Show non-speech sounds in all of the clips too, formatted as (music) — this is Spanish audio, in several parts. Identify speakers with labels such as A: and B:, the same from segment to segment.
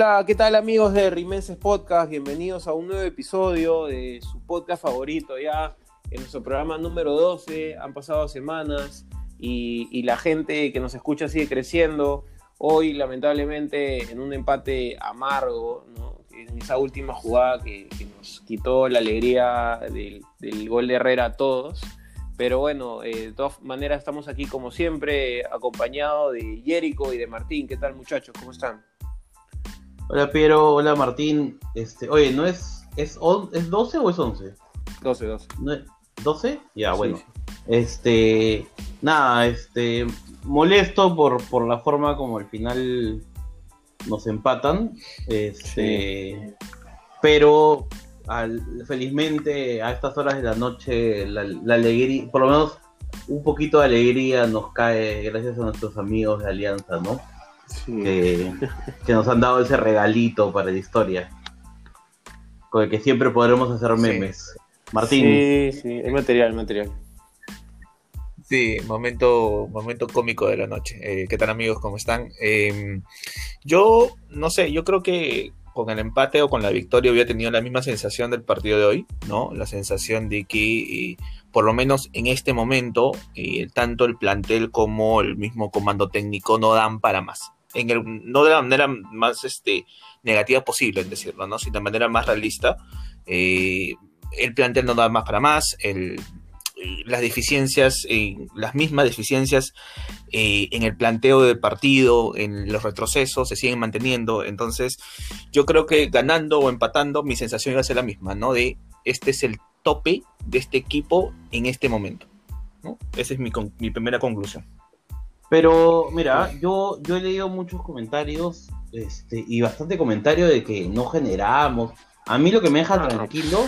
A: Hola, ¿qué tal amigos de Rimenses Podcast? Bienvenidos a un nuevo episodio de su podcast favorito ya en nuestro programa número 12. Han pasado semanas y, la gente que nos escucha sigue creciendo. Hoy, lamentablemente, en un empate amargo, en esa última jugada que, nos quitó la alegría del, gol de Herrera a todos. Pero bueno, eh, de todas maneras estamos aquí como siempre, acompañado de Jerico y de Martín. ¿Qué tal muchachos? ¿Cómo están?
B: Hola Piero, hola Martín. Este, oye, ¿no es, es, es 12 o es 11?
A: 12, 12.
B: ¿12? Ya, bueno. Este, nada, este, molesto por, por la forma como al final nos empatan. Este, pero felizmente a estas horas de la noche la, la, alegría, por lo menos un poquito de alegría nos cae gracias a nuestros amigos de Alianza, ¿no? Que, nos han dado ese regalito para la historia. Con el que siempre podremos hacer memes. Martín.
A: Sí, sí, el material, el material.
C: Sí, momento, momento cómico de la noche. Eh, ¿Qué tal amigos? ¿Cómo están? Em, yo, no sé, yo creo que con el empate o con la victoria había tenido la misma sensación del partido de hoy, ¿no? La sensación de que, eh, por lo menos en este momento, eh, tanto el plantel como el mismo comando técnico no dan para más no de la manera más este, negativa posible, en decirlo, ¿no? sino de manera más realista. Eh, el plantel no da más para más, las deficiencias, eh, las mismas deficiencias eh, en el planteo del partido, en los retrocesos, se siguen manteniendo. Entonces, yo creo que ganando o empatando, mi sensación iba a ser la misma, ¿no? De este es el tope de este equipo en este momento. Esa es mi, mi primera conclusión.
B: Pero mira, yo, yo he leído muchos comentarios este, y bastante comentario de que no generamos. A mí lo que me deja tranquilo,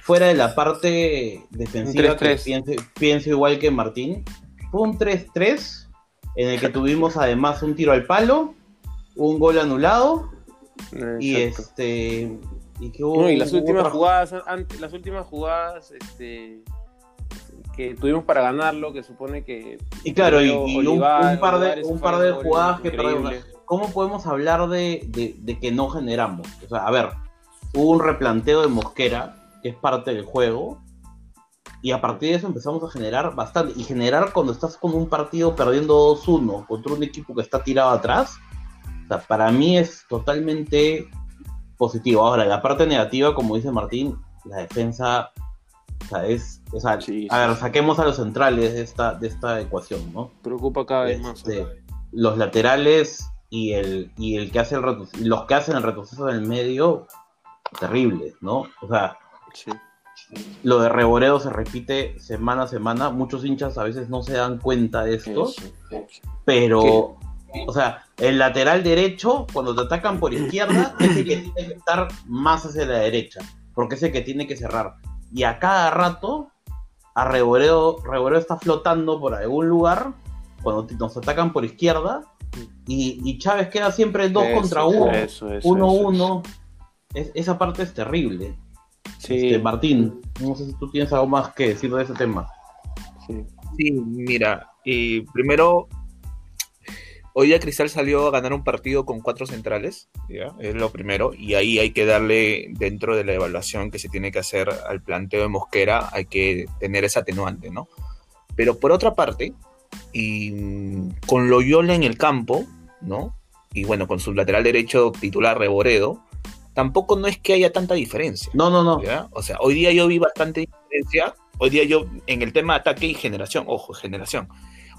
B: fuera de la parte defensiva, que pienso, igual que Martín, fue un 3-3 en el que tuvimos además un tiro al palo, un gol anulado y este
A: y que hubo, y las últimas jugadas las últimas jugadas este que tuvimos para ganarlo, que supone que...
B: Y claro, y, un, par de, un par de jugadas que perdimos. ¿Cómo podemos hablar de, que no generamos? O sea, a ver, hubo un replanteo de Mosquera, que es parte del juego, y a partir de eso empezamos a generar bastante. Y generar cuando estás con un partido perdiendo 2-1 contra un equipo que está tirado atrás, o sea, para mí es totalmente positivo. Ahora, la parte negativa, como dice Martín, la defensa o sea, es, a ver, saquemos a los centrales de esta, de esta ecuación, ¿no?
A: Preocupa cada vez más.
B: Este, los laterales y el, y el que hace el los que hacen el retroceso en el medio, terribles, ¿no? O sea, lo de Reboredo se repite semana a semana. Muchos hinchas a veces no se dan cuenta de esto, pero, o sea, el lateral derecho, cuando te atacan por izquierda, es el que tiene que estar más hacia la derecha, porque es el que tiene que cerrar y a cada rato a Reboredo, está flotando por algún lugar cuando nos atacan por izquierda y, Chávez queda siempre dos contra uno, uno, uno. esa parte es terrible. Sí. Este, Martín, no sé si tú tienes algo más que decir de ese tema.
C: Sí, mira, y primero Hoy día Cristal salió a ganar un partido con cuatro centrales, es lo primero, y ahí hay que darle, dentro de la evaluación que se tiene que hacer al planteo de Mosquera, hay que tener ese atenuante, ¿no? Pero por otra parte, y con Loyola en el campo, ¿no? Y bueno, con su lateral derecho titular Reboredo, tampoco no es que haya tanta diferencia.
B: No, no, no.
C: O sea, hoy día yo vi bastante diferencia, hoy día yo en el tema de ataque y generación, ojo, generación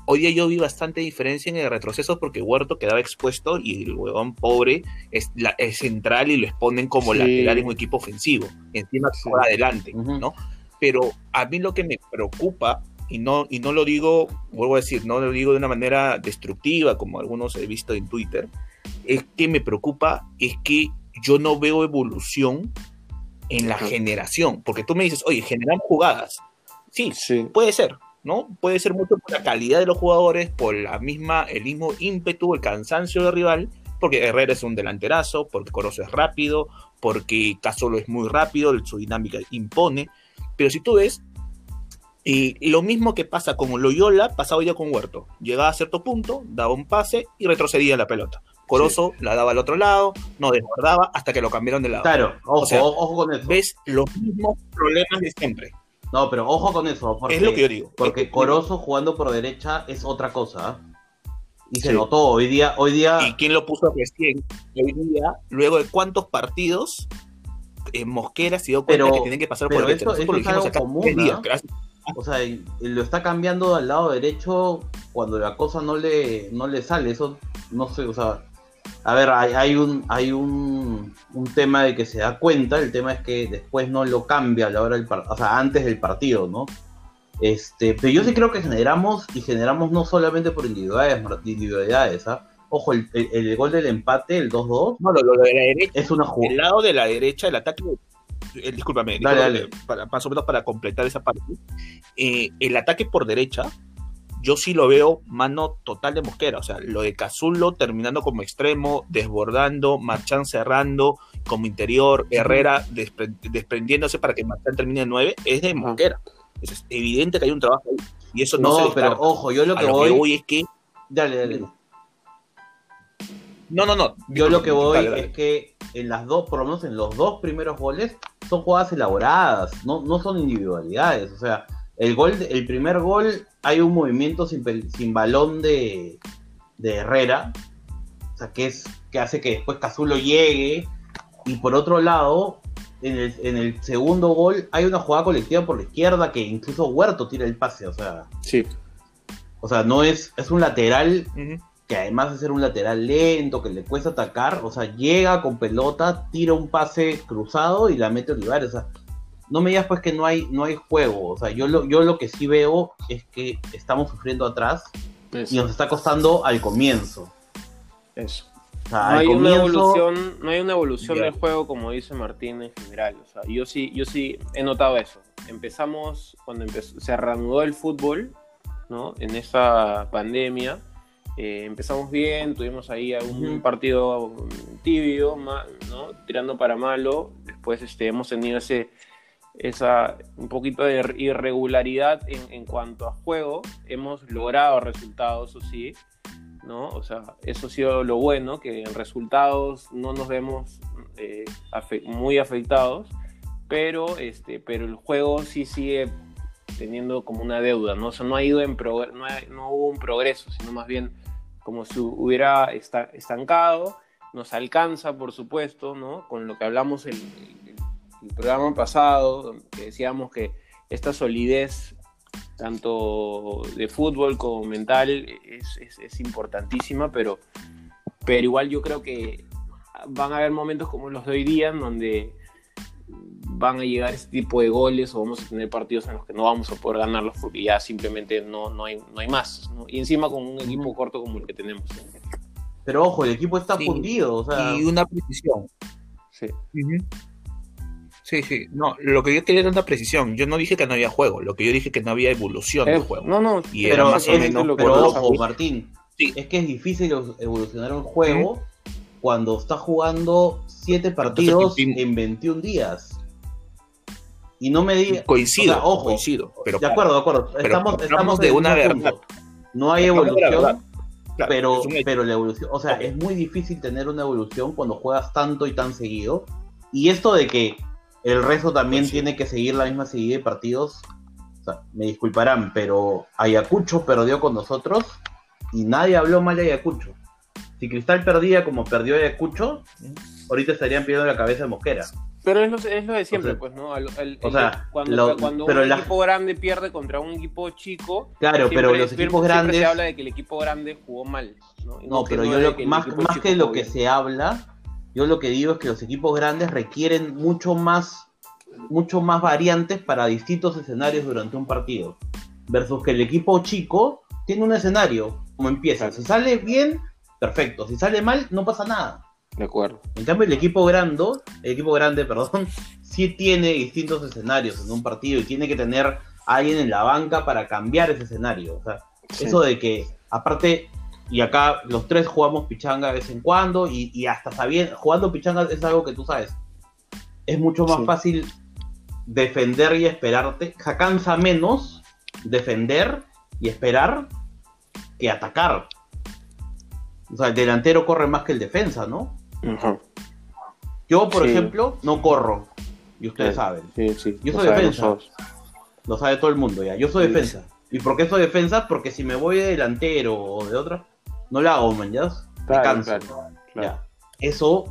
C: Hoy día yo vi bastante diferencia en el retroceso porque Huerto quedaba expuesto y el huevón pobre es, central y lo exponen como lateral en un equipo ofensivo. Encima por adelante, ¿no? Pero a mí lo que me preocupa, y no, y no lo digo, vuelvo a decir, no lo digo de una manera destructiva como algunos he visto en Twitter, es que me preocupa es que yo no veo evolución en la generación. Porque tú me dices, oye, generan jugadas. Sí, sí, puede ser, ¿no? Puede ser mucho por la calidad de los jugadores, por la misma, el mismo ímpetu, el cansancio del rival, porque Herrera es un delanterazo, porque Corozo es rápido, porque Casolo es muy rápido, su dinámica impone. Pero si tú ves, lo mismo que pasa con Loyola, pasaba ya con Huerto. Llegaba a cierto punto, daba un pase y retrocedía la pelota. Corozo la daba al otro lado, no desbordaba hasta que lo cambiaron de lado.
B: Claro, ojo, ojo con eso.
C: Ves los mismos problemas de siempre.
B: No, pero ojo con eso.
C: es lo que yo digo.
B: Porque Corozo jugando por derecha es otra cosa. Y se notó hoy día, hoy día.
C: ¿Y quién lo puso recién? Hoy día, luego de cuántos partidos, eh, Mosquera se dio cuenta que tienen que pasar por
B: el eso, eso es algo común, O sea, lo está cambiando al lado derecho cuando la cosa no le, no le sale. Eso no sé, o sea, a ver, hay, un, hay un, tema de que se da cuenta, el tema es que después no lo cambia a la hora del o sea, antes del partido, ¿no? Este, pero yo sí creo que generamos, y generamos no solamente por individualidades, individualidades ¿ah? Ojo, el, gol del empate, el 2-2.
C: No, lo, de la derecha. Es una El lado de la derecha, el ataque. Eh, discúlpame, Para, más o menos para completar esa parte. Eh, el ataque por derecha yo sí lo veo mano total de Mosquera. O sea, lo de Cazulo terminando como extremo, desbordando, Marchán cerrando como interior, Herrera desprendiéndose para que Marchán termine en 9, es de Mosquera. Es evidente que hay un trabajo ahí. Y eso no,
B: no pero ojo, yo lo que, voy...
C: es que.
B: Dale, dale.
C: No, no, no.
B: Yo lo que voy es que en las dos, por lo menos en los dos primeros goles, son jugadas elaboradas, no, no son individualidades. O sea, el gol, el primer gol, hay un movimiento sin, balón de, Herrera, o sea, que es que hace que después Cazulo llegue. Y por otro lado, en el, segundo gol hay una jugada colectiva por la izquierda que incluso Huerto tira el pase, o sea.
C: Sí.
B: O sea, no es, es un lateral que además de ser un lateral lento, que le cuesta atacar, o sea, llega con pelota, tira un pase cruzado y la mete Olivares. O sea, no me digas pues que no hay, no hay juego. O sea, yo lo, yo lo que sí veo es que estamos sufriendo atrás y nos está costando al comienzo.
A: Eso. no, hay una evolución, no hay una evolución del juego como dice Martín en general. O sea, yo sí, yo sí he notado eso. Empezamos cuando empezó, se reanudó el fútbol, ¿no? En esa pandemia. Eh, empezamos bien, tuvimos ahí un partido tibio, ¿no? tirando para malo. Después este, hemos tenido ese, esa un poquito de irregularidad en, cuanto a juego. Hemos logrado resultados, o sí, ¿no? O sea, eso ha sido lo bueno, que en resultados no nos vemos eh, muy afectados, pero, este, pero el juego sí sigue teniendo como una deuda, ¿no? O sea, no ha ido en no, hubo un progreso, sino más bien como si hubiera estancado, nos alcanza, por supuesto, ¿no? Con lo que hablamos el, el programa pasado, que decíamos que esta solidez, tanto de fútbol como mental, es, importantísima, pero, pero igual yo creo que van a haber momentos como los de hoy día en donde van a llegar este tipo de goles o vamos a tener partidos en los que no vamos a poder ganarlos porque ya simplemente no, no, hay, no hay más. Y encima con un equipo corto como el que tenemos.
B: Pero ojo, el equipo está fundido.
C: Y una precisión. Sí. Sí, sí. No, lo que yo quería era una precisión. Yo no dije que no había juego, lo que yo dije que no había evolución del juego.
A: No, no,
B: y pero, más o menos, pero ojo, Martín, sí. es que es difícil evolucionar un juego cuando está jugando siete partidos en 21 días. Y no me digas.
C: Coincido, ojo, coincido.
B: Pero, de acuerdo, de acuerdo. estamos, estamos
C: de una verdad.
B: No hay evolución. pero, pero la evolución, o sea, es muy difícil tener una evolución cuando juegas tanto y tan seguido. Y esto de que el resto también pues tiene que seguir la misma seguida de partidos. me disculparán, pero Ayacucho perdió con nosotros y nadie habló mal de Ayacucho. Si Cristal perdía como perdió Ayacucho, ahorita estarían pidiendo la cabeza de Mosquera.
A: Pero es lo, de siempre, pues, ¿no? o sea, cuando, un equipo grande pierde contra un equipo chico.
B: Claro, pero los equipos grandes.
A: se habla de que el equipo grande jugó mal.
B: No, pero yo más, más que lo que se habla, yo lo que digo es que los equipos grandes requieren mucho más, mucho más variantes para distintos escenarios durante un partido. Versus que el equipo chico tiene un escenario, como empieza. Si sale bien, perfecto. Si sale mal, no pasa nada.
A: De acuerdo.
B: En cambio, el equipo grande, el equipo grande, (laughs) perdón, sí tiene distintos escenarios en un partido y tiene que tener a alguien en la banca para cambiar ese escenario. O sea, eso de que, aparte, y acá los tres jugamos pichanga de vez en cuando y, hasta sabiendo, jugando pichanga es algo que tú sabes. Es mucho más fácil defender y esperarte. Cansa menos defender y esperar que atacar. O sea, el delantero corre más que el defensa, ¿no? Yo, por ejemplo, no corro. Y ustedes saben.
A: Sí.
B: Yo soy defensa. Lo sabe todo el mundo ya. Yo soy defensa. ¿Y por qué soy defensa? Porque si me voy de delantero o de otra, no la hago, man, ¿ya? Me canso. Ya. Eso,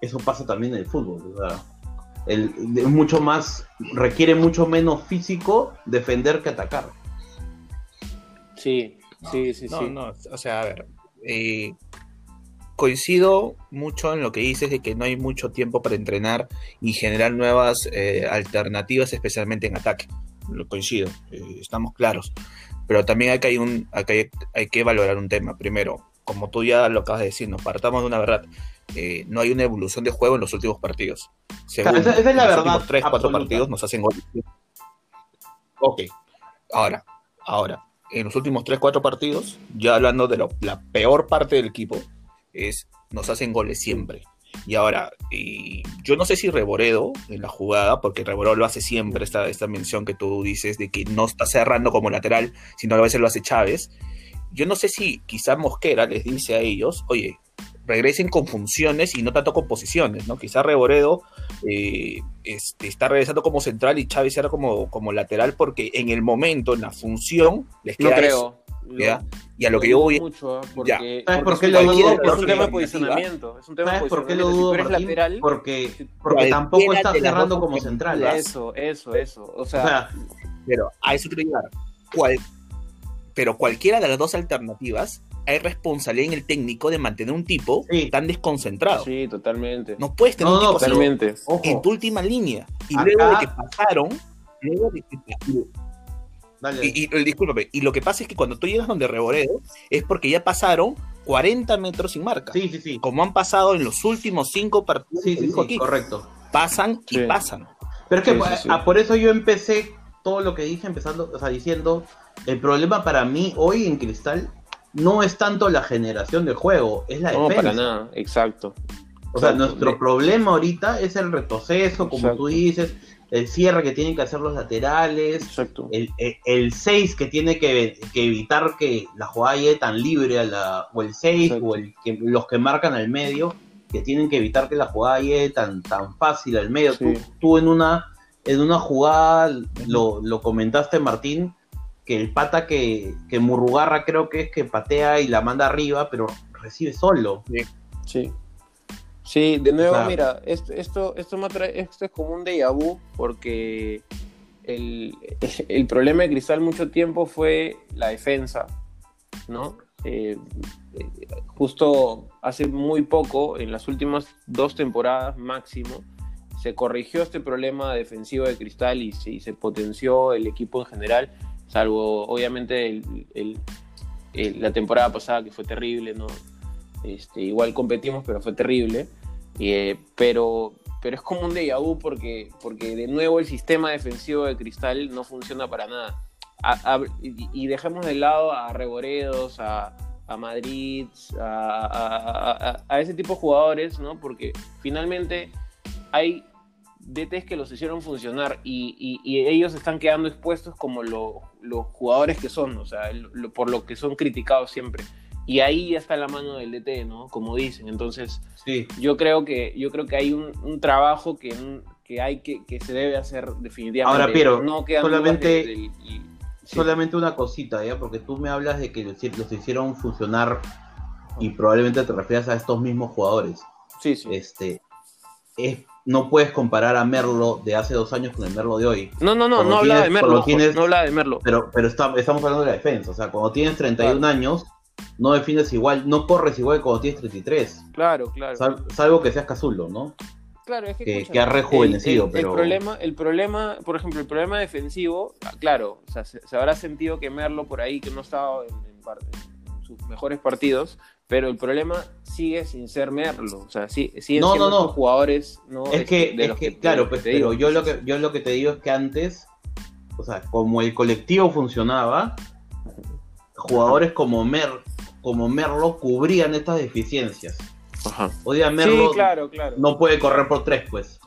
B: eso pasa también en el fútbol. O sea, el, mucho más, requiere mucho menos físico defender que atacar.
A: Sí, sí, sí,
C: no,
A: sí.
C: No, o sea, a ver, eh, coincido mucho en lo que dices de que no hay mucho tiempo para entrenar y generar nuevas eh, alternativas, especialmente en ataque. Lo coincido, eh, estamos claros. Pero también hay que, hay, un, hay, hay que valorar un tema. Primero, como tú ya lo acabas de decir, nos partamos de una verdad. Eh, no hay una evolución de juego en los últimos partidos.
B: Segundo, esa, esa, es la verdad.
C: Los tres, cuatro partidos nos hacen goles. Ok. Ahora, ahora, en los últimos 3-4 partidos, ya hablando de lo, la peor parte del equipo, es nos hacen goles siempre. Y ahora, y yo no sé si Reboredo en la jugada, porque Reboredo lo hace siempre, esta, esta mención que tú dices de que no está cerrando como lateral, sino a veces lo hace Chávez. Yo no sé si quizá Mosquera les dice a ellos, oye, regresen con funciones y no tanto con posiciones, ¿no? Quizá Reboredo eh, este, está regresando como central y Chávez era como, como lateral porque en el momento, en la función, les queda
A: no creo.
C: ¿Ya? y a lo que yo voy
A: mucho, porque,
B: ¿Sabes por qué lo dudo?
A: Es un tema de posicionamiento. Es un tema
B: ¿Sabes por qué lo dudo,
A: si lateral,
B: Porque, porque tampoco está cerrando como central. ¿eh?
A: Eso, eso, eso. O sea,
B: O sea,
C: Pero a eso quiero llegar. Cual- pero cualquiera de las dos alternativas, hay responsabilidad en el técnico de mantener un tipo
B: Sí.
C: tan desconcentrado.
A: sí, totalmente.
C: No puedes tener
B: No,
C: un tipo así
A: totalmente.
B: ojo,
C: en tu última línea. Y
B: Acá-
C: luego de que pasaron, luego de que
B: dale.
C: y, y- discúlpame, y lo que pasa es que cuando tú llegas donde Reboredo es porque ya pasaron 40 metros sin marca.
B: sí, sí, sí.
C: Como han pasado en los últimos cinco partidos
B: Sí, sí, sí,
C: aquí.
B: correcto.
C: Pasan y
A: Sí.
C: pasan.
B: Pero es que
A: Sí,
B: por,
A: sí, sí.
B: ah, por eso yo empecé todo lo que dije, empezando, o sea, diciendo, el problema para mí hoy en Cristal no es tanto la generación de juego, es la
A: No,
B: defensa.
A: para nada, exacto.
B: O sea,
A: Exacto.
B: nuestro problema ahorita es el retroceso, como
A: Exacto.
B: tú dices, el cierre que tienen que hacer los laterales,
A: Exacto.
B: el 6 que tiene que, que evitar que la jugada llegue tan libre a la, o el 6
A: Exacto.
B: o el que, los que marcan al medio, que tienen que evitar que la jugada llegue tan, tan fácil al medio.
A: Sí.
B: Tú, tú en una en una jugada lo, lo comentaste Martín, que el pata que, que Murrugarra creo que es que patea y la manda arriba, pero recibe solo.
A: Sí. Sí, de nuevo, mira, esto, esto, esto, me atrae- esto es como un déjà vu porque el, (laughs) el problema de Cristal mucho tiempo fue la defensa, ¿no? Eh, justo hace muy poco, en las últimas dos temporadas máximo, se corrigió este problema defensivo de Cristal y se, y se potenció el equipo en general, salvo obviamente el- la temporada pasada que fue terrible, ¿no? Este, igual competimos, pero fue terrible. Eh, pero, pero es como un déjà vu porque, porque de nuevo el sistema defensivo de Cristal no funciona para nada. A- a- y, y dejemos de lado a Reboredos, a, a Madrid, a, a- a- ese tipo de jugadores, ¿no? Porque finalmente hay DTs que los hicieron funcionar y, y- y ellos están quedando expuestos como lo- los jugadores que son, o sea, lo- por lo que son criticados siempre. Y ahí ya está la mano del DT, ¿no? Como dicen. Entonces,
B: Sí.
A: yo creo que, yo creo que hay un, un trabajo que, que hay que, que se debe hacer definitivamente.
B: Ahora, Piero,
A: no
B: solamente-
A: y- sí.
B: Solamente una cosita, ¿ya? Porque tú me hablas de que los, los hicieron funcionar y probablemente te refieras a estos mismos jugadores.
A: Sí, sí.
B: Este, es, no puedes comparar a Merlo de hace dos años con el Merlo de hoy.
A: No, no, no,
B: cuando
A: no hablaba de Merlo.
B: tienes-
A: No hablaba de Merlo.
B: Pero, pero está- estamos hablando de la defensa. O sea, cuando tienes 31
A: Claro.
B: años, no defines igual, no corres igual cuando tienes 33.
A: Claro, claro.
B: Sal- salvo que seas Cazulo, ¿no?
A: Claro, es que,
B: que- ha rejuvenecido,
A: el, el-
B: pero-
A: El problema, el problema, por ejemplo, el problema defensivo, ah, claro, o sea, se, se habrá sentido que Merlo por ahí, que no estaba en, en par- en sus mejores partidos, pero el problema sigue sin ser Merlo, o sea, sí, siguen
B: No,
A: siendo
B: no, no.
A: jugadores, ¿no?
B: Es que,
A: de
B: es
A: los
B: que, claro, pues,
A: digo.
B: pero yo lo que yo lo que te digo es que antes, o sea, como el colectivo funcionaba, jugadores como Mer, como Merlo cubrían estas deficiencias.
A: Ajá.
B: Hoy día
A: Sí,
B: Merlo
A: claro, claro.
B: no puede correr por tres, pues.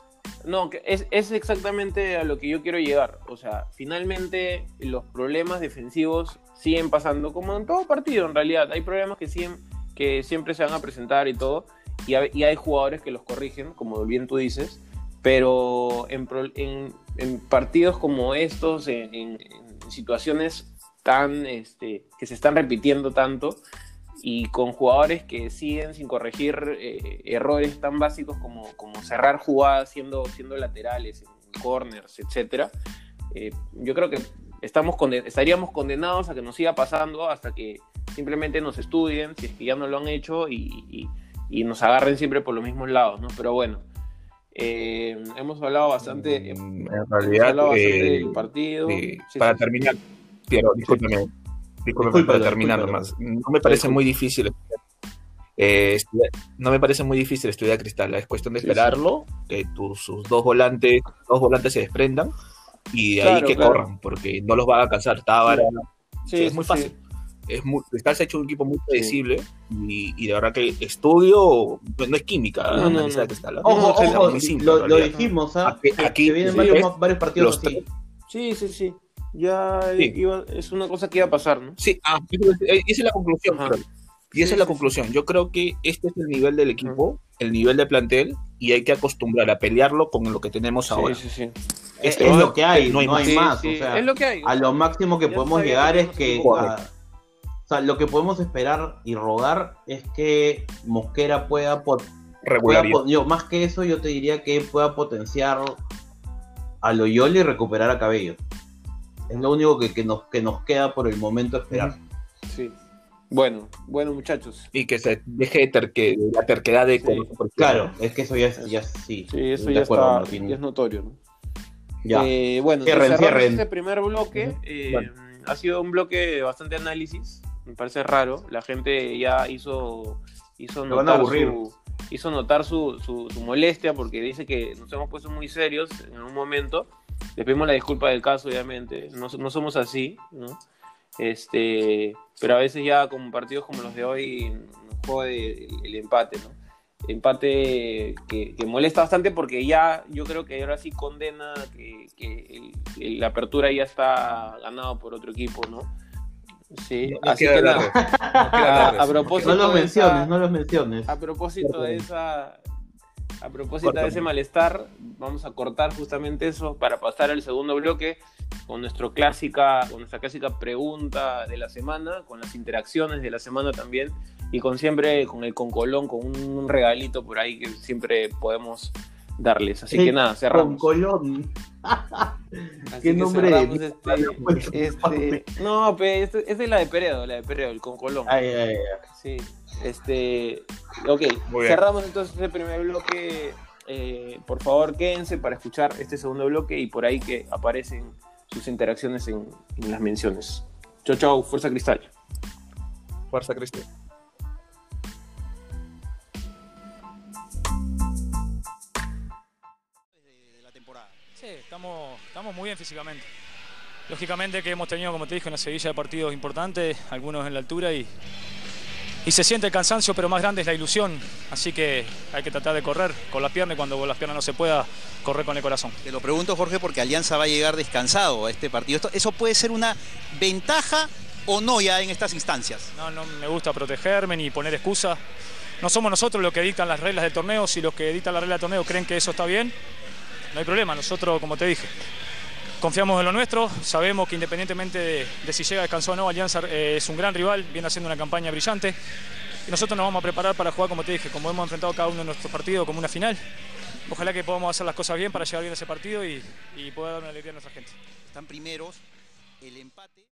A: No, es, es exactamente a lo que yo quiero llegar. O sea, finalmente los problemas defensivos siguen pasando, como en todo partido en realidad. Hay problemas que siguen, que siempre se van a presentar y todo, y, hay jugadores que los corrigen, como bien tú dices, pero en, en, partidos como estos, en, situaciones tan, este, que se están repitiendo tanto, y con jugadores que siguen sin corregir eh, errores tan básicos como, como cerrar jugadas siendo, siendo laterales, corners, etc. Eh, yo creo que estamos estaríamos condenados a que nos siga pasando hasta que simplemente nos estudien, si es que ya no lo han hecho, y, nos agarren siempre por los mismos lados, ¿no? Pero bueno, eh, hemos hablado bastante,
C: mm, en realidad, del
A: partido.
C: para terminar, Piero, discúlpeme, para terminar nomás. No me parece muy difícil eh, no me parece muy difícil estudiar Cristal, es cuestión de esperarlo, que tus, sus dos volantes, dos volantes se desprendan y de ahí que corran, porque no los va a alcanzar Tábara. es muy fácil. Es muy, Cristal se ha hecho un equipo muy predecible y, de verdad que estudio no, es química
B: no, no, Cristal. Ojo, ojo, lo, dijimos, ¿ah? aquí, vienen varios, partidos así.
A: Sí, sí, sí. Ya es una cosa que iba a pasar, ¿no?
C: Sí, ah, esa es la conclusión. Y esa es la conclusión. Yo creo que este es el nivel del equipo, el nivel de plantel, y hay que acostumbrar a pelearlo con lo que tenemos ahora.
B: Sí, sí, este es, lo que hay, no hay, más. es lo que hay. A lo máximo que podemos llegar es que. o sea, lo que podemos esperar y rogar es que Mosquera pueda. Yo, más que eso, yo te diría que pueda potenciar a Loyola y recuperar a Cabello. Es lo único que, nos, que nos queda por el momento esperar.
A: Sí. Bueno, bueno muchachos.
C: Y que se deje de terque, la terquedad de...
B: Claro, es que eso ya, ya sí.
A: Sí, eso ya, está, es notorio. ¿no? Ya. Eh, bueno, cierren, este primer bloque. Eh, ha sido un bloque de bastante análisis. Me parece raro. La gente ya hizo, hizo notar, su, hizo notar su, su, molestia porque dice que nos hemos puesto muy serios en un momento. Le pedimos la disculpa del caso, obviamente. No, no somos así, ¿no? Este, pero a veces ya con partidos como los de hoy nos jode el, empate, ¿no? Empate que, molesta bastante porque ya yo creo que ahora sí condena que, la apertura ya está ganado por otro equipo, ¿no? Sí, así que nada.
B: a, propósito no los menciones, no los menciones.
A: A propósito de esa a propósito de ese malestar, vamos a cortar justamente eso para pasar al segundo bloque con, nuestro clásica, con nuestra clásica pregunta de la semana, con las interacciones de la semana también y con siempre con el Concolón, con un, regalito por ahí que siempre podemos darles. Así que nada, cerramos.
B: Concolón. (laughs) ¿Qué nombre? (laughs)
A: Este, este, no, esta es la de Peredo, la de Peredo, el Concolón.
B: Ay, ay, ay.
A: Sí. Este, ok, cerramos entonces el primer bloque. Eh, por favor, quédense para escuchar este segundo bloque y por ahí que aparecen sus interacciones en, las menciones. Chau, chau, Fuerza Cristal.
C: Fuerza Cristal.
D: Sí, estamos, estamos muy bien físicamente. Lógicamente que hemos tenido, como te dije, una sevilla de partidos importantes, algunos en la altura y, y se siente el cansancio, pero más grande es la ilusión. Así que hay que tratar de correr con la pierna y cuando las piernas no se pueda, correr con el corazón.
E: Te lo pregunto, Jorge, porque Alianza va a llegar descansado a este partido. ¿Eso puede ser una ventaja o no ya en estas instancias?
D: No, no me gusta protegerme ni poner excusas. No somos nosotros los que dictan las reglas del torneo. Si los que dictan las reglas del torneo creen que eso está bien, no hay problema. Nosotros, como te dije, Confiamos en lo nuestro, sabemos que independientemente de, si llega descansado o no, Alianza eh, es un gran rival, viene haciendo una campaña brillante. Y nosotros nos vamos a preparar para jugar, como te dije, como hemos enfrentado cada uno de nuestros partidos, como una final. Ojalá que podamos hacer las cosas bien para llegar bien a ese partido y, y poder dar una alegría a nuestra gente.
E: Están primeros, el empate.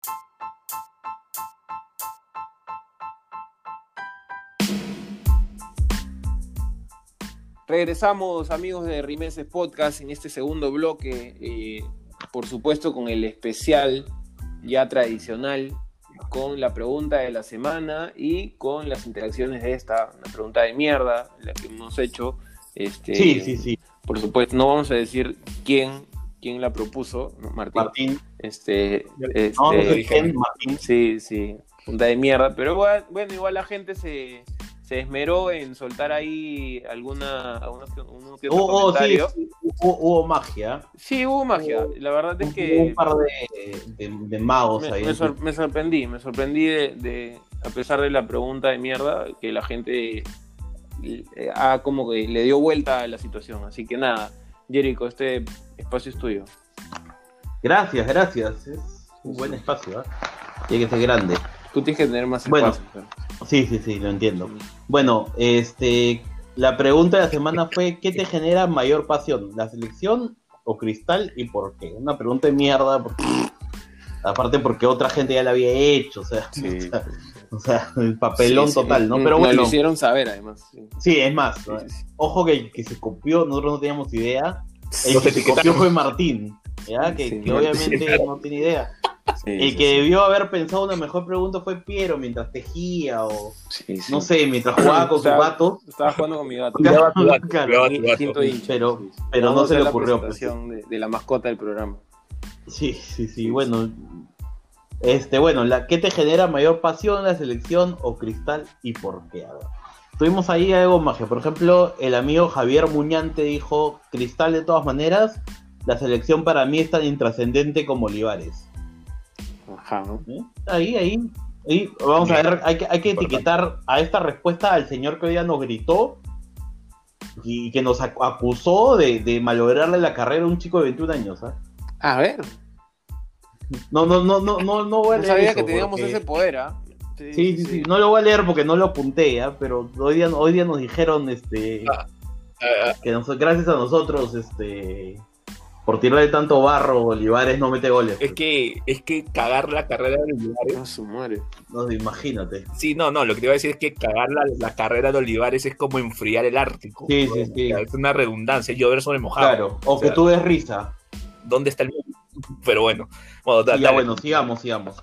A: Regresamos amigos de Rimeses Podcast en este segundo bloque. Eh, por supuesto con el especial ya tradicional, con la pregunta de la semana y con las interacciones de esta, una pregunta de mierda, la que hemos hecho. Este,
B: sí, sí, sí.
A: Por supuesto, no vamos a decir quién, quién la propuso, Martín.
B: Martín.
A: Este, este
B: Martín.
A: Sí, sí, pregunta de mierda, pero bueno, igual la gente se, se esmeró en soltar ahí alguna, algunos uno que otro
B: Oh, oh, sí,
A: comentario.
B: sí, hubo, hubo magia.
A: Sí, hubo magia. La verdad es
B: Hubo
A: que
B: un par de, de, de magos
A: me,
B: ahí.
A: me sor- me sorprendí, me sorprendí de, de- a pesar de la pregunta de mierda, que la gente eh, ha como que le dio vuelta a la situación. Así que nada, Jericho, este espacio es tuyo.
B: Gracias, gracias. Es un buen espacio, ¿eh? Tiene que ser grande.
A: Tú tienes que tener más
B: Bueno.
A: espacio. pero-
B: Sí, sí, sí, lo entiendo. Bueno, este, la pregunta de la semana fue, ¿qué te genera mayor pasión? ¿La selección o Cristal y por qué? Una pregunta de mierda, porque, aparte porque otra gente ya la había hecho, o sea,
A: Sí. (laughs)
B: o sea, o sea, el papelón
A: Sí, sí.
B: total, ¿no?
A: Mm,
B: Pero bueno,
A: lo hicieron saber además. sí.
B: es más, ojo que, que se copió, nosotros no teníamos idea, el que se copió fue Martín, ¿ya? Que, obviamente no tiene idea.
A: Sí,
B: El
A: sí,
B: que
A: sí.
B: debió haber pensado una mejor pregunta fue Piero mientras tejía o,
A: Sí, sí.
B: no sé, mientras jugaba con
A: Estaba-
B: gatos.
A: Estaba jugando con mi gato.
B: Claro,
C: gato,
B: claro.
C: gato.
B: Pero- pero no se le
A: la
B: ocurrió, pues.
A: de, de la mascota del programa.
B: Sí, sí, sí, bueno. Este, bueno, la, ¿qué te genera mayor pasión, la selección o cristal y por qué? Tuvimos ahí algo magia. Por ejemplo, el amigo Javier Muñante dijo, cristal de todas maneras, la selección para mí es tan intrascendente como Olivares.
A: Ajá, ¿no?
B: ¿Eh? Ahí, ahí. ahí, vamos a ver, hay que, hay que etiquetar a esta respuesta al señor que hoy día nos gritó y que nos ac- acusó de, de malograrle la carrera a un chico de 21 años. ¿ah?
A: A ver,
B: No, no, no, no, no, no voy a
A: no
B: leer
A: sabía
B: eso
A: que teníamos
B: porque-
A: ese poder, ¿ah?
B: Sí, sí, sí, no lo voy a leer porque no lo apunté, ¿ah? pero hoy día, hoy día nos dijeron este
C: Ah, ah,
B: que nos- gracias a nosotros, este por tirarle tanto barro, Olivares no mete goles.
C: Es que, es que cagar la carrera de Olivares.
A: A su madre.
B: No, imagínate.
C: Sí, no, no, lo que te iba a decir es que cagar la, la carrera de Olivares es como enfriar el Ártico.
B: Sí,
C: ¿no?
B: sí, sí.
C: Es una redundancia, llover sobre mojado.
B: Claro, o,
C: O
B: que
C: sea,
B: tú des risa.
C: ¿Dónde está el Pero bueno, bueno, da-
B: ya bueno, sigamos, sigamos.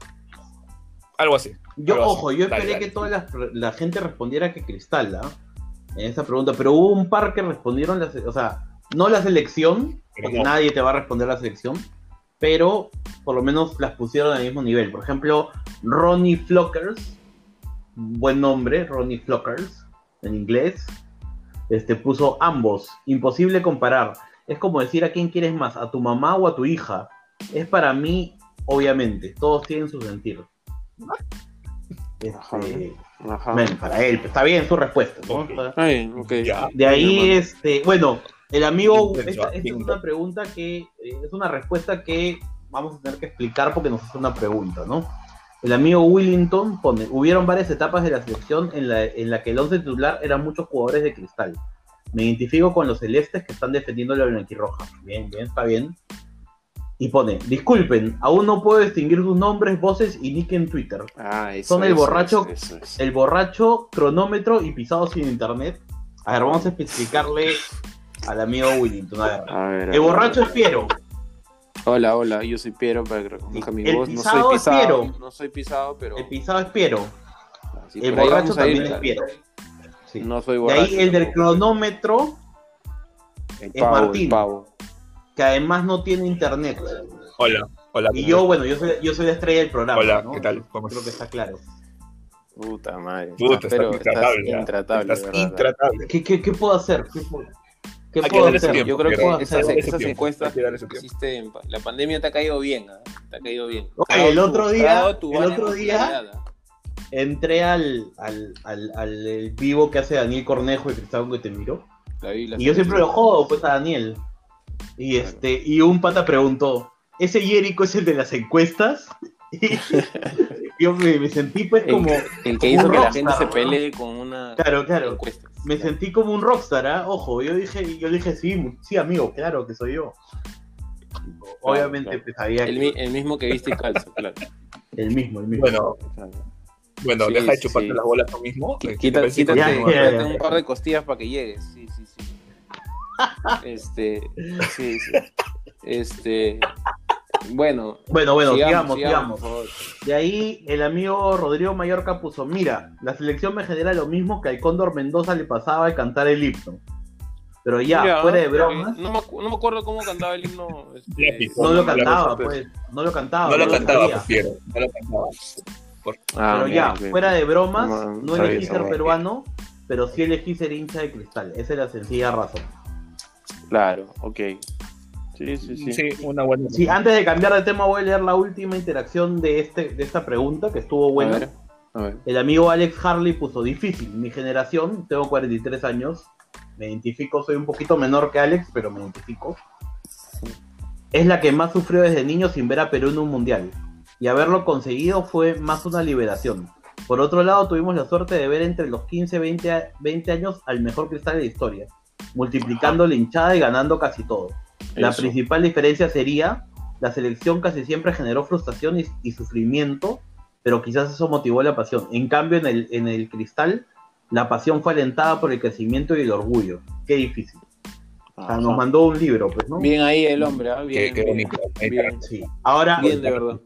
C: algo así.
B: Yo,
C: Algo así.
B: ojo, yo esperé
C: dale.
B: que toda la, la gente respondiera que Cristal, ¿ah? En esa pregunta, pero hubo un par que respondieron, o sea, no la selección, porque
C: no.
B: nadie te va a responder la selección, pero por lo menos las pusieron al mismo nivel. Por ejemplo, Ronnie Flockers, buen nombre, Ronnie Flockers, en inglés, este, puso ambos, imposible comparar. Es como decir a quién quieres más, a tu mamá o a tu hija. Es para mí, obviamente, todos tienen su sentido. Este,
A: Ajá.
B: bueno, para él, está bien su respuesta. ¿no?
C: Ok.
A: Está bien, ok.
C: Ya.
B: De ahí, este, bueno, el amigo, esta, esta es una pregunta que, eh, es una respuesta que vamos a tener que explicar porque nos hace una pregunta, ¿no? El amigo Willington pone, hubieron varias etapas de la selección en la, en la que el once titular eran muchos jugadores de cristal. Me identifico con los celestes que están defendiendo la blanquirroja. Bien, bien, está bien. Y pone, disculpen, aún no puedo distinguir sus nombres, voces y nick en Twitter.
A: Ah, eso,
B: Son el
A: eso,
B: borracho-
A: eso.
B: El borracho, cronómetro y pisado sin internet. A ver, vamos a especificarle al amigo Willington. A ver.
A: A ver, a
B: El
A: ver.
B: borracho es Piero.
A: Hola, hola, yo soy Piero para que reconozca mi
B: El
A: voz. No
B: pisado
A: soy
B: es
A: pisado,
B: Piero.
A: no soy pisado, pero.
B: El pisado es Piero.
A: Sí,
B: El borracho también es. Piero. Sí.
A: No soy
B: De
A: borracho.
B: ahí el del cronómetro,
A: El
B: es
A: pavo,
B: Martín.
A: el pavo.
B: que además no tiene internet.
C: Hola, hola.
B: Y yo, bueno, yo soy, yo soy la estrella del programa.
C: Hola,
B: ¿no?
C: ¿qué tal? ¿Cómo
B: Creo que está claro.
A: Puta madre.
C: Puta,
A: Estás-
C: estás
A: pero
C: intratable,
A: estás intratable,
C: intratable.
B: ¿Qué, qué, qué puedo hacer? ¿Qué puedo, qué
C: Hay que
B: puedo
C: darle su
B: hacer?
C: tiempo.
A: Yo creo que esas,
C: tiempo,
A: encuestas
C: que
A: que hiciste en la pandemia te ha caído bien, ¿ah? Te ha caído bien.
B: El otro día-
A: tu
B: el otro día-
A: ¿ah?
B: Entré al, al, al, al el vivo que hace Daniel Cornejo y Cristóbal que te
A: la
B: Y yo siempre lo jodo, pues, a Daniel. Y
A: Claro.
B: este, y un pata preguntó, ¿ese Jericho es el de las encuestas? (laughs) Y yo me, me sentí pues como,
A: el que hizo que la gente se pelee con una
B: claro, claro,
A: encuesta.
B: Me sentí como un rockstar, ¿ah? Ojo, yo dije, yo dije, sí, sí, amigo, claro que soy yo. Obviamente
A: claro.
B: pues, sabía
A: El,
B: que-
A: el mismo que viste y calza, claro.
B: el mismo, el mismo.
C: Bueno, bueno,
A: Sí,
C: deja de chuparte
A: sí.
C: las bolas tú mismo.
A: Qui-
C: ¿Qué te
A: Quita,
C: parece
A: quítate,
B: Ya,
C: continuar?
B: ya, ya.
A: quítate un par de costillas para que llegues. Sí, sí, sí. (laughs) Este, sí, sí. Este, bueno,
B: Bueno, bueno, sigamos, sigamos.
A: favor.
B: De ahí el amigo Rodrigo Mallorca puso, mira, la selección me genera lo mismo que al Cóndor Mendoza le pasaba al cantar el himno. Pero ya,
A: Mira,
B: fuera de
A: eh,
B: bromas,
A: No me, acu- no me acuerdo cómo cantaba el himno. este,
B: no lo cantaba, pues, no lo cantaba.
C: No lo cantaba,
B: sabía.
C: prefiero. No lo cantaba.
A: ah,
B: Pero ya,
A: ok.
B: fuera de bromas,
A: No,
B: no elegí ser peruano, pero sí elegí ser hincha de cristal. Esa es la sencilla razón.
A: Claro, ok. Sí, sí, sí.
C: Sí, una buena.
B: Sí, antes de cambiar de tema voy a leer la última interacción de, este, de esta pregunta, que estuvo
A: A
B: buena.
A: ver, a ver.
B: El amigo Alex Harley puso difícil. Mi generación, tengo 43 años, me identifico, soy un poquito menor que Alex, pero me identifico. Es la que más sufrió desde niño sin ver a Perú en un mundial. Y haberlo conseguido fue más una liberación. Por otro lado, tuvimos la suerte de ver entre los 15 y 20, a- 20 años al mejor cristal de la historia, multiplicando la hinchada y ganando casi todo. La
A: Eso.
B: principal diferencia sería, la selección casi siempre generó frustración y, y sufrimiento, pero quizás eso motivó la pasión. En cambio, en el, en el cristal, la pasión fue alentada por el crecimiento y el orgullo. Qué difícil. O sea, nos mandó un libro, pues, ¿no?
A: Bien ahí el hombre, ¿ah? Bien,
C: Qué- qué
A: bien,
C: bonito.
A: bien,
B: Sí. Ahora,
A: bien, de verdad.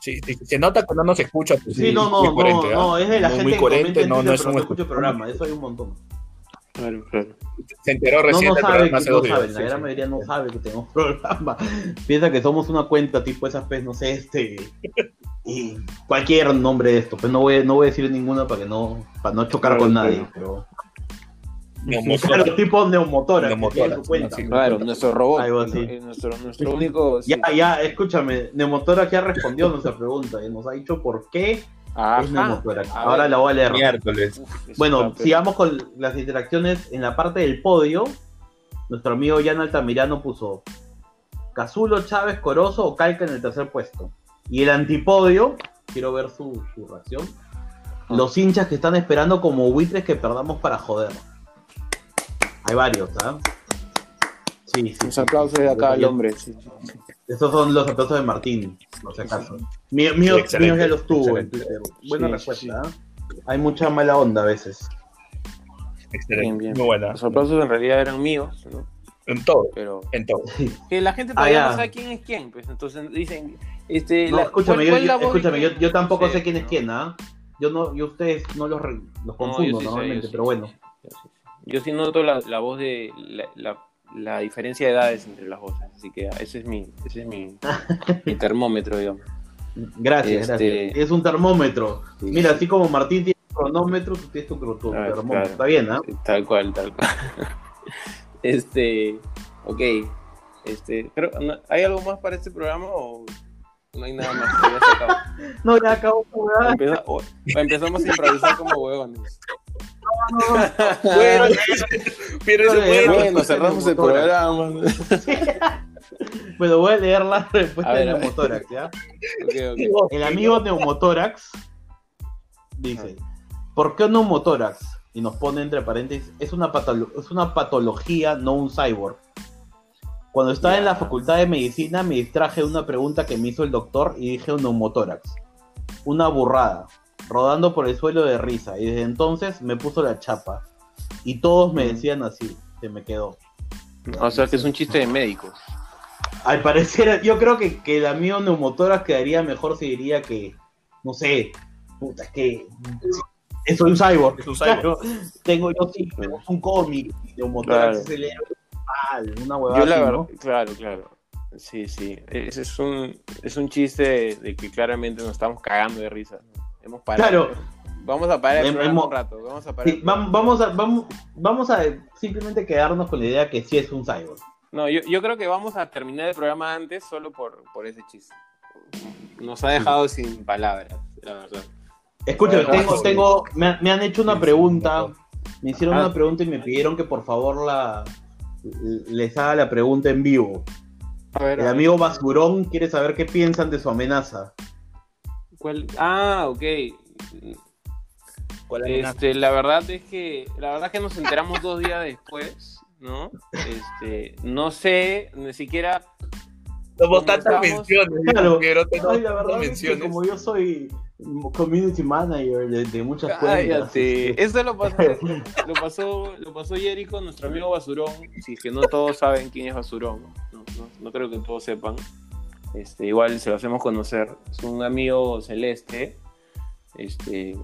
C: Sí, se nota cuando no se escucha. pues,
B: sí, no, no,
C: muy
B: no,
C: coherente, ¿ah?
B: no, es de la
C: Muy-
B: gente
C: muy
B: que
C: coherente,
B: comenta en
C: no, no es
B: pero
C: un
B: no escucha el
C: escucha.
B: programa, eso hay un montón.
A: Claro, claro.
C: Se enteró recién
B: no sabe,
C: programa
B: no saben, la
C: sí,
B: gran
C: sí.
B: mayoría no sabe que tenemos (laughs) programa. Piensa que somos una cuenta tipo esas, pues, no sé, este, y cualquier nombre de esto, pues no voy, no voy a decir ninguna para que no, para no chocar
A: Claro,
B: con
A: claro.
B: nadie, pero...
C: Neumotora. (laughs)
B: Claro, tipo neumotora, que
C: Neumotora,
B: tiene su cuenta.
C: sí,
A: Claro, nuestro robot.
B: Algo así.
A: eh, Nuestro, nuestro único. sí.
B: Ya, ya, escúchame, Neumotora ya respondió a nuestra pregunta y nos ha dicho por qué
A: Ajá.
B: es Ahora
A: ver.
B: la voy a leer.
C: Miércoles.
A: Uf,
B: Bueno, sigamos con las interacciones en la parte del podio. Nuestro amigo Jan Altamirano puso Cazulo, Chávez, Corozo o Calca en el tercer puesto. Y el antipodio, quiero ver su, su reacción. Los hinchas que están esperando como buitres que perdamos para joder. Hay varios, ¿ah? Sí, sí.
A: Los aplausos
B: sí.
A: de acá al hombre. sí, sí.
B: Estos son los aplausos de Martín, por si acaso. Mío, mío- míos ya los tuvo en. Twitter. Buena
A: Sí,
B: respuesta, ¿ah? Hay mucha mala onda a veces.
C: Excelente.
A: Bien, bien.
C: Muy buena.
A: Los aplausos en realidad eran míos, ¿no?
C: En todo,
A: Pero.
C: en todo.
A: Que la gente todavía
B: Ah,
A: no sabe quién es quién, pues entonces dicen. Este,
B: No,
A: la-
B: escúchame,
A: ¿cuál-
B: yo, escúchame yo, tampoco sé quién es
A: ¿no?
B: quién, ¿ah? Yo no, yo ustedes no los, los confundo
A: sí
B: normalmente, pero bueno.
A: sí, yo sí sé. Yo sí noto la, la voz de la, la- la diferencia de edades entre las voces, así que ese es mi, ese es mi, mi (laughs) termómetro, digamos.
B: Gracias,
A: Este-
B: gracias. Es un termómetro.
A: Sí,
B: Mira,
A: sí.
B: así como Martín tiene un cronómetro, tú tienes tu, tu termómetro.
A: claro.
B: Está bien, ¿ah?
A: Tal cual, tal cual. (laughs) Este, ok. Este, creo, no- ¿hay algo más para este programa o no hay nada más? Ya se acabó. (laughs)
B: No, ya acabó esta huevada.
A: Empeza- o- empezamos a improvisar como huevones. (laughs)
C: Bueno, pero eso
B: Bueno,
C: bueno.
A: Bueno, cerramos el programa. (laughs)
B: Bueno, voy a leer la respuesta
A: ver,
B: de. Neumotórax, ¿ya? El amigo Neumotórax dice, ¿por qué Neumotórax? Y nos pone entre paréntesis, es una, patolo- es una patología, no un cyborg. Cuando estaba en la facultad de medicina me distraje de una pregunta que me hizo el doctor y dije un neumotórax. Una burrada, rodando por el suelo de risa. Y desde entonces me puso la chapa. Y todos me
A: Mm.
B: decían así, se me quedó.
A: O sea que es un chiste de médicos.
B: Al parecer, yo creo que, que el amigo neumotórax quedaría mejor si diría que, no sé, puta, es que soy un cyborg.
C: Es un cyborg.
B: Claro, (laughs) tengo yo sí, tengo un cómic, neumotórax
A: Claro.
B: es el héroe una huevada
A: Yo la verdad,
B: ¿no?
A: claro, claro. Sí, sí. Ese es un, es un chiste de, que claramente nos estamos cagando de risa. Hemos parado.
B: Claro.
A: Vamos a parar el programa un rato. Vamos a parar.
B: Sí, vamos, a, vamos, vamos a simplemente quedarnos con la idea que sí es un cyborg.
A: No, yo, yo creo que vamos a terminar el programa antes solo por, por ese chiste. Nos ha dejado sin palabras, la verdad.
B: Escucha,
A: Bueno,
B: tengo, tengo, me, han- me han hecho una pregunta, me hicieron
A: Ah.
B: una pregunta y me pidieron que por favor la les haga la pregunta en vivo.
A: A ver,
B: El
A: a ver,
B: amigo Basurón quiere saber qué piensan de su amenaza.
A: ¿cuál? Ah, ok.
C: ¿Cuál es la-
A: Este, la verdad es que la verdad es que nos enteramos dos días después, ¿no? Este, no sé, ni siquiera
C: Somos tantas menciones.
B: Claro.
C: que no tengo
B: Ay, la verdad es que
C: menciones.
B: como yo soy community manager de, de muchas.
A: Cállate. (laughs) Eso (laughs) lo pasó, lo pasó, lo pasó Jericho, nuestro amigo Basurón. Si es que no todos saben quién es Basurón, no, no, no creo que todos sepan. Este, igual se lo hacemos conocer. Es un amigo celeste. Este,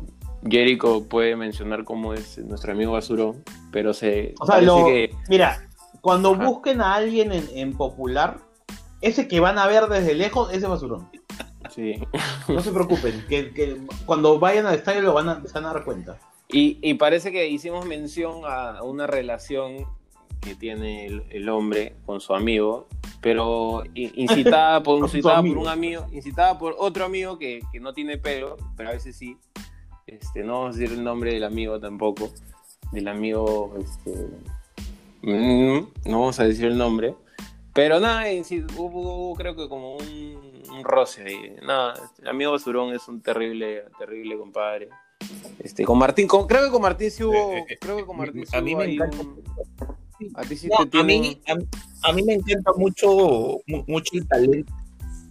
A: Jericho puede mencionar cómo es nuestro amigo Basurón, pero se
B: O sea, lo-
A: que
B: Mira, cuando
A: Ajá.
B: busquen a alguien en, en popular, ese que van a ver desde lejos, ese basurón.
A: Sí.
B: No se preocupen, que, que cuando vayan al estadio lo van a, se van a dar cuenta.
A: Y, y parece que hicimos mención a una relación que tiene el, el hombre con su amigo, pero incitada por, (laughs) incitada por un amigo, incitada por otro amigo que, que no tiene pelo, pero a veces sí. Este, no vamos a decir el nombre del amigo tampoco, del amigo, este, mm, no vamos a decir el nombre, pero nada, hubo creo que como un, un roce ahí. Nada, el amigo Basurón es un terrible, terrible compadre. Este, con Martín, con- creo que con Martín sí hubo,
C: Eh, eh,
A: creo que con Martín sí
C: a mí me encanta.
A: un- a ti sí
C: No,
A: te
C: a, mí, a, a mí me encanta mucho, mu- mucho el talento.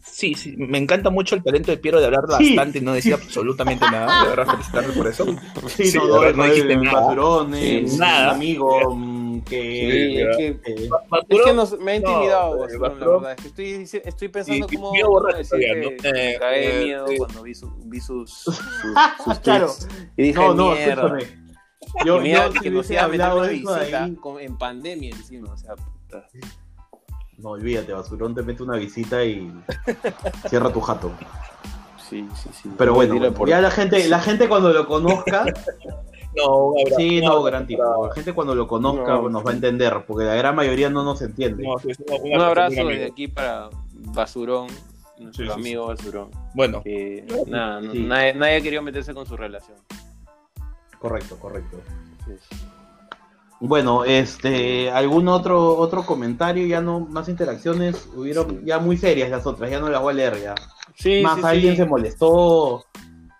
C: Sí, sí, me encanta mucho el talento de Piero de hablar
B: Sí,
C: bastante y no decir absolutamente nada. De verdad, felicitarle por eso.
B: Sí,
C: Sí,
B: no, no,
C: no dijiste nada.
B: basurón,
A: Sí,
C: nada.
B: un amigo mm, que...
A: Sí, es que-
B: eh,
A: Es que nos- me ha intimidado,
C: No,
A: Basurón, la verdad. Es que estoy, estoy pensando
C: Sí,
A: cómo, decir que
C: ¿no?
A: me
C: Eh,
A: cagué de
C: eh,
A: miedo cuando vi, su- vi sus, (laughs) sus, sus
B: claro.
A: tweets. Y dije,
B: no, no,
A: mierda.
B: Yo,
A: mira
B: yo
A: que
B: si
A: nos iba a meter
B: hablado
A: una
B: de eso
A: visita
B: ahí...
A: con- en pandemia encima, o sea, puta.
B: No, olvídate, basurón te mete una visita y (laughs) cierra tu jato.
A: Sí, sí, sí.
B: Pero bueno,
A: Tira por-
B: ya la gente, la gente cuando lo conozca, (laughs)
C: No, un abrazo.
B: sí, no, gran tipo. La gente cuando lo conozca
A: No.
B: nos va a entender, porque la gran mayoría no nos entiende.
C: No, sí, es un,
A: Un abrazo desde aquí para Basurón, nuestro
C: Sí, sí,
A: amigo Basurón.
C: Bueno,
A: Que nada, nadie, nadie ha querido meterse con su relación.
B: Correcto, correcto.
A: Sí.
B: Bueno, este, algún otro otro comentario, ya no, más interacciones, hubieron
A: Sí.
B: ya muy serias las otras, ya no las voy a leer ya.
A: Sí,
B: más
A: sí,
B: alguien
A: sí.
B: se molestó,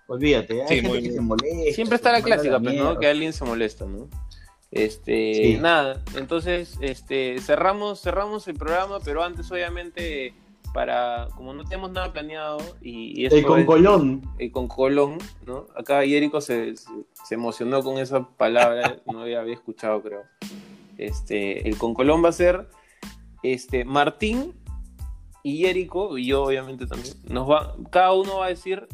B: olvídate, hay
C: Sí,
B: gente
C: muy
B: que
C: bien.
B: se molesta.
A: Siempre está la clásica, pues, ¿no? Que alguien se molesta, ¿no? Este,
B: Sí.
A: nada, entonces, este, cerramos, cerramos el programa, pero antes, obviamente, para, como no tenemos nada planeado, y, y esto
B: El con
A: es-
B: Colón.
A: eh, con Colón, ¿no? Acá Jerico se, se, se emocionó con esa palabra, (laughs) no había, había escuchado, creo. Este, el con Colón va a ser este, Martín y Jerico, y yo obviamente también, nos va, cada uno va a decir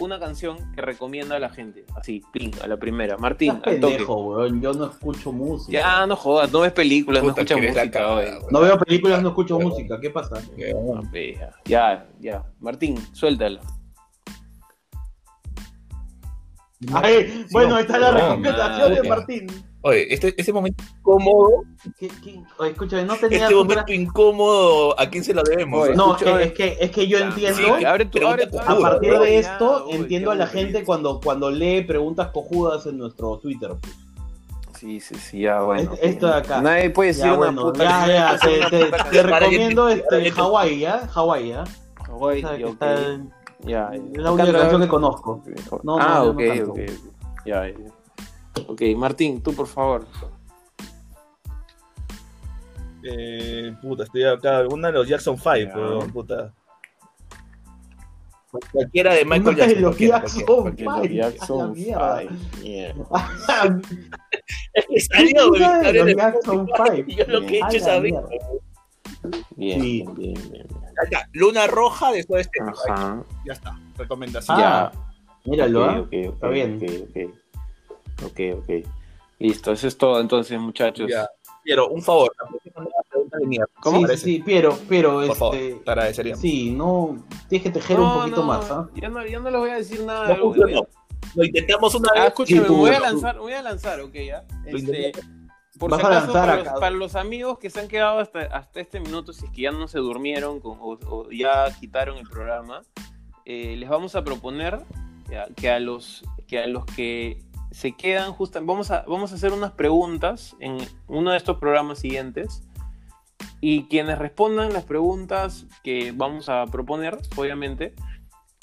A: una canción que recomienda a la gente, así, ping, a la primera. Martín, al toque.
B: pendejo, weón, yo no escucho música.
A: Ya, no jodas, no ves películas, no escuchas música,
C: weón.
B: No veo películas, no escucho música, ¿qué pasa?
A: No, pe, ya, ya. Martín, suéltala.
B: Ay, bueno, está la
C: no,
B: recomendación de. Martín.
C: Oye, este, este momento incómodo,
B: ¿Qué- qué? Oye, escúchame, no tenía
C: este momento incómodo, ¿a quién se lo debemos?
A: Oye,
B: No,
A: escucha,
B: es, que, es que yo entiendo.
A: Sí, abre tu, abre tu-
C: cojuda,
B: A partir de
A: ya,
B: esto,
A: uy,
B: entiendo a la gente cuando, cuando lee preguntas cojudas en nuestro Twitter. pues.
A: Sí, sí, sí, ya, bueno.
B: Es- esto de acá.
A: Nadie puede decir
B: Ya,
A: una
B: bueno,
A: puta
B: ya, ya, te, te- te recomiendo este, Hawái, ¿ya? Hawái, ¿ya?
A: Hawái,
B: Esa que
A: ok.
B: está en-
A: Ya,
B: es la única canción que conozco. No, no,
A: ah,
B: no
A: ok,
B: canto.
A: ok. Ya, ya. Ok, Martín, tú por favor.
C: Eh, puta, estoy acá. Alguna de los Jackson 5,
A: Ya.
C: pero puta. Cualquiera de Michael
B: de
C: Jackson.
B: los
C: cualquiera,
B: Jackson.
C: cualquiera,
A: Porque
B: Ay,
A: los
B: a la
A: Jackson
B: mierda. (laughs)
C: Es que salió, güey,
B: de los Jackson
C: Spotify.
B: 5. (laughs)
C: Yo lo que he hecho es abrir.
A: Bien,
B: Sí.
A: bien, bien, bien.
C: Acá, Luna Roja de Soda Stereo.
A: Ajá.
C: Ya está. Recomendación.
B: Ah,
A: Ya.
B: Míralo, ¿ah?
A: Ok, ok, ok,
B: Está bien.
A: Ok, ok. Listo, eso es todo entonces, muchachos.
C: Ya. Quiero, un favor. ¿Cómo
B: sí,
C: parece?
B: sí, pero, pero,
C: Por favor,
B: este,
C: te agradecería.
B: sí, no, tienes que tejer un poquito más, ¿ah?
A: Ya no, ya no les voy a decir nada.
C: No. Lo intentamos una
A: Ah,
C: vez.
A: escúchame,
C: tú-
A: voy a lanzar, voy a lanzar, ok, ya.
C: Lo
A: Este, por
B: Vas
A: si
B: a
A: acaso,
B: lanzar
A: para,
B: acá.
A: los, para los amigos que se han quedado hasta, hasta este minuto, si es que ya no se durmieron con- o, o ya quitaron el programa, eh, les vamos a proponer ya, que, a los, que a los que se quedan, justa- vamos, a, vamos a hacer unas preguntas en uno de estos programas siguientes. Y quienes respondan las preguntas que vamos a proponer, obviamente,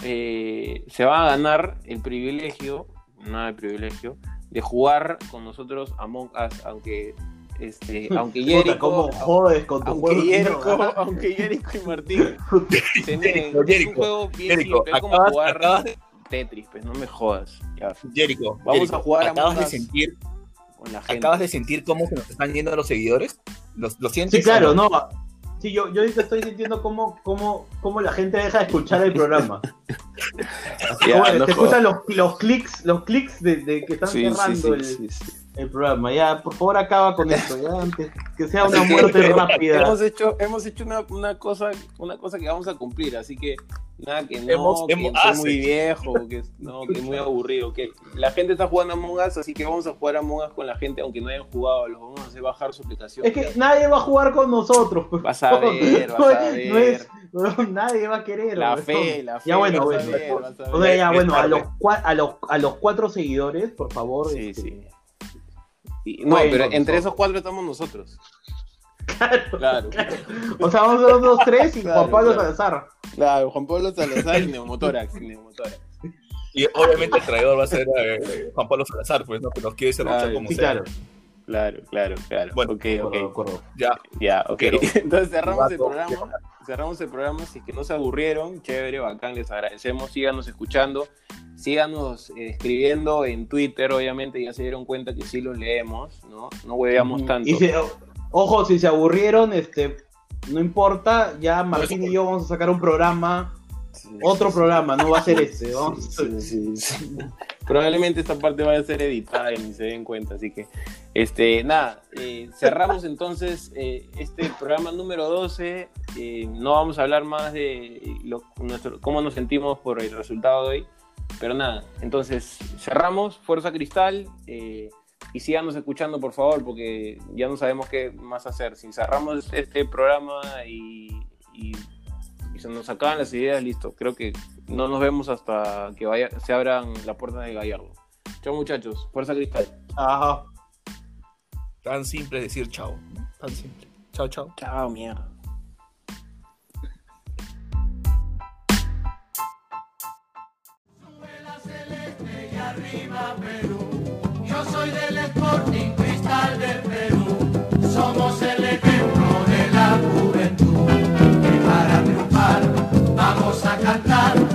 A: eh, se va a ganar el privilegio, nada de privilegio, de jugar con nosotros Among Us, aunque este, (laughs) aunque Jericho,
B: ¿cómo jodes con tu
A: aunque Jericho, aunque Jericho y Martín (laughs) es un juego bien simple, como jugar
C: acabas de,
A: Tetris, pues no me jodas, ya,
C: Jerico,
A: Vamos
C: Jerico,
A: a jugar a
C: acabas de sentir,
A: con la gente.
C: acabas de sentir cómo se nos están yendo los seguidores. ¿Lo, lo sientes?
B: Sí, claro, no. Sí, yo, yo ahorita estoy sintiendo cómo, cómo, cómo la gente deja de escuchar el programa. (laughs)
A: Ya, no
B: te escuchan los, los clics, los clics de, de que están
A: Sí, sí,
B: cerrando
A: sí,
B: el.
A: sí, sí.
B: el programa. Ya, por favor, acaba con esto, ya, antes que sea una muerte rápida.
A: Hemos hecho, hemos hecho una, una, cosa, una cosa que vamos a cumplir, así que nada, que no, que hemos, soy muy viejo, que, no, que es muy aburrido, que la gente está jugando a Among Us, así que vamos a jugar a Among Us con la gente, aunque no hayan jugado, los vamos a hacer bajar su aplicación.
B: Es que nadie va a jugar con nosotros. Pues.
A: Vas a ver, (laughs) vas a ver.
B: No es, nadie va a querer.
A: La fe, la fe.
B: Ya bueno, bueno. o sea, ya bueno, a los, a, los, a los cuatro seguidores, por favor.
A: Sí, este, sí no, pero entre esos cuatro estamos nosotros.
B: Claro. O sea, vamos a los dos, tres y Juan Pablo Salazar.
A: Claro, Juan Pablo Salazar y Neumotorax.
C: Y obviamente el traidor va a ser eh, Juan Pablo Salazar, pues, ¿no? Que nos quiere ser claro, como sea.
A: Claro. Claro, claro, claro. Bueno, ok, ok. Ya. Ya, ok. (laughs) Entonces cerramos el programa. Cerramos el programa. Si es que no se aburrieron, chévere, bacán, les agradecemos. Síganos escuchando. Síganos eh, escribiendo en Twitter, obviamente. Ya se dieron cuenta que sí los leemos, ¿no? No hueveamos tanto.
B: Y ojo, si se aburrieron, este, no importa. Ya Martín y yo vamos a sacar un programa otro programa, no va a ser este.
A: Probablemente esta parte vaya a ser editada y ni se den cuenta, así que, este, nada, eh, cerramos entonces eh, este programa número 12. Eh, no vamos a hablar más de lo, cómo nos sentimos por el resultado de hoy, pero nada, entonces cerramos, Fuerza Cristal. Y síganos escuchando, por favor, porque ya no sabemos qué más hacer. Si cerramos este programa y y se nos acaban las ideas, listo. Creo que no nos vemos hasta que vaya, se abran las puertas de Gallardo. Chao muchachos, fuerza cristal.
C: Ajá. Tan simple decir chao. Tan simple. Chao, chao.
A: Chao, mierda.
F: Yo soy del Sporting Cristal del Perú. Somos
A: el ejemplo de la juventud. Y para triunfar vamos a cantar.